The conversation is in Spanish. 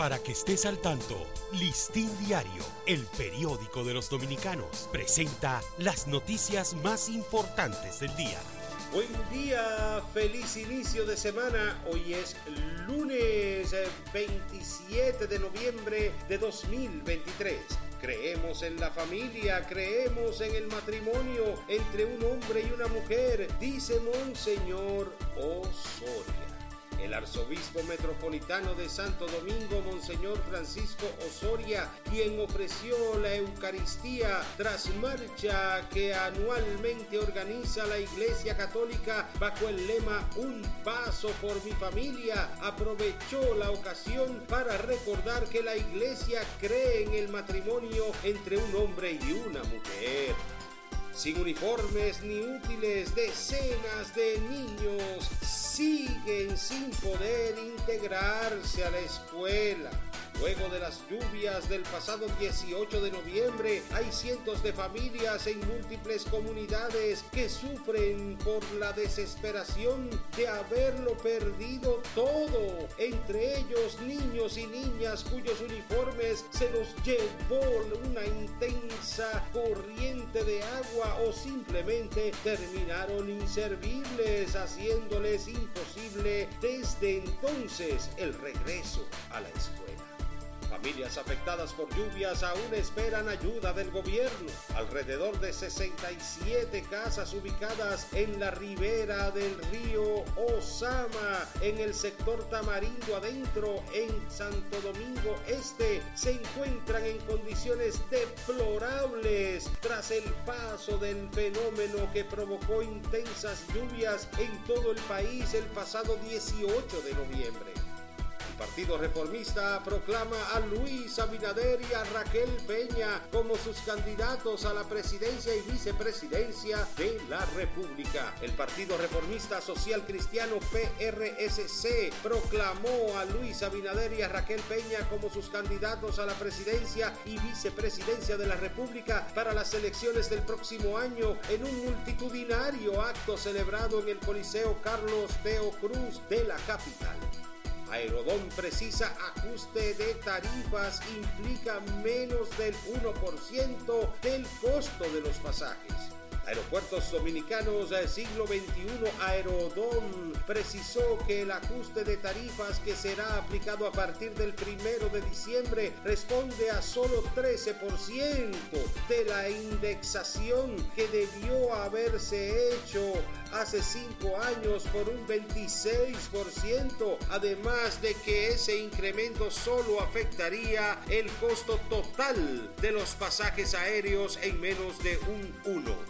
Para que estés al tanto, Listín Diario, el periódico de los dominicanos, presenta las noticias más importantes del día. Buen día, feliz inicio de semana. Hoy es lunes 27 de noviembre de 2023. Creemos en la familia, creemos en el matrimonio entre un hombre y una mujer, dice Monseñor Osorio. El arzobispo metropolitano de Santo Domingo, Monseñor Francisco Osoria, quien ofreció la Eucaristía tras marcha que anualmente organiza la Iglesia Católica bajo el lema Un paso por mi familia, aprovechó la ocasión para recordar que la Iglesia cree en el matrimonio entre un hombre y una mujer. Sin uniformes ni útiles, decenas de niños siguen sin poder integrarse a la escuela. Luego de las lluvias del pasado 18 de noviembre, hay cientos de familias en múltiples comunidades que sufren por la desesperación de haberlo perdido todo. Entre ellos niños y niñas cuyos uniformes se los llevó una intensa corriente de agua o simplemente terminaron inservibles, haciéndoles imposible desde entonces el regreso a la escuela. Familias afectadas por lluvias aún esperan ayuda del gobierno. Alrededor de 67 casas ubicadas en la ribera del río Osama, en el sector Tamarindo adentro, en Santo Domingo Este, se encuentran en condiciones deplorables tras el paso del fenómeno que provocó intensas lluvias en todo el país el pasado 18 de noviembre. Partido Reformista proclama a Luis Abinader y a Raquel Peña como sus candidatos a la presidencia y vicepresidencia de la República. El Partido Reformista Social Cristiano PRSC proclamó a Luis Abinader y a Raquel Peña como sus candidatos a la presidencia y vicepresidencia de la República para las elecciones del próximo año en un multitudinario acto celebrado en el Coliseo Carlos Teo Cruz de la capital. Aerodón precisa ajuste de tarifas implica menos del 1% del costo de los pasajes. Aeropuertos Dominicanos del siglo XXI Aerodón precisó que el ajuste de tarifas que será aplicado a partir del primero de diciembre responde a solo 13% de la indexación que debió haberse hecho hace cinco años por un 26%, además de que ese incremento solo afectaría el costo total de los pasajes aéreos en menos de un 1%.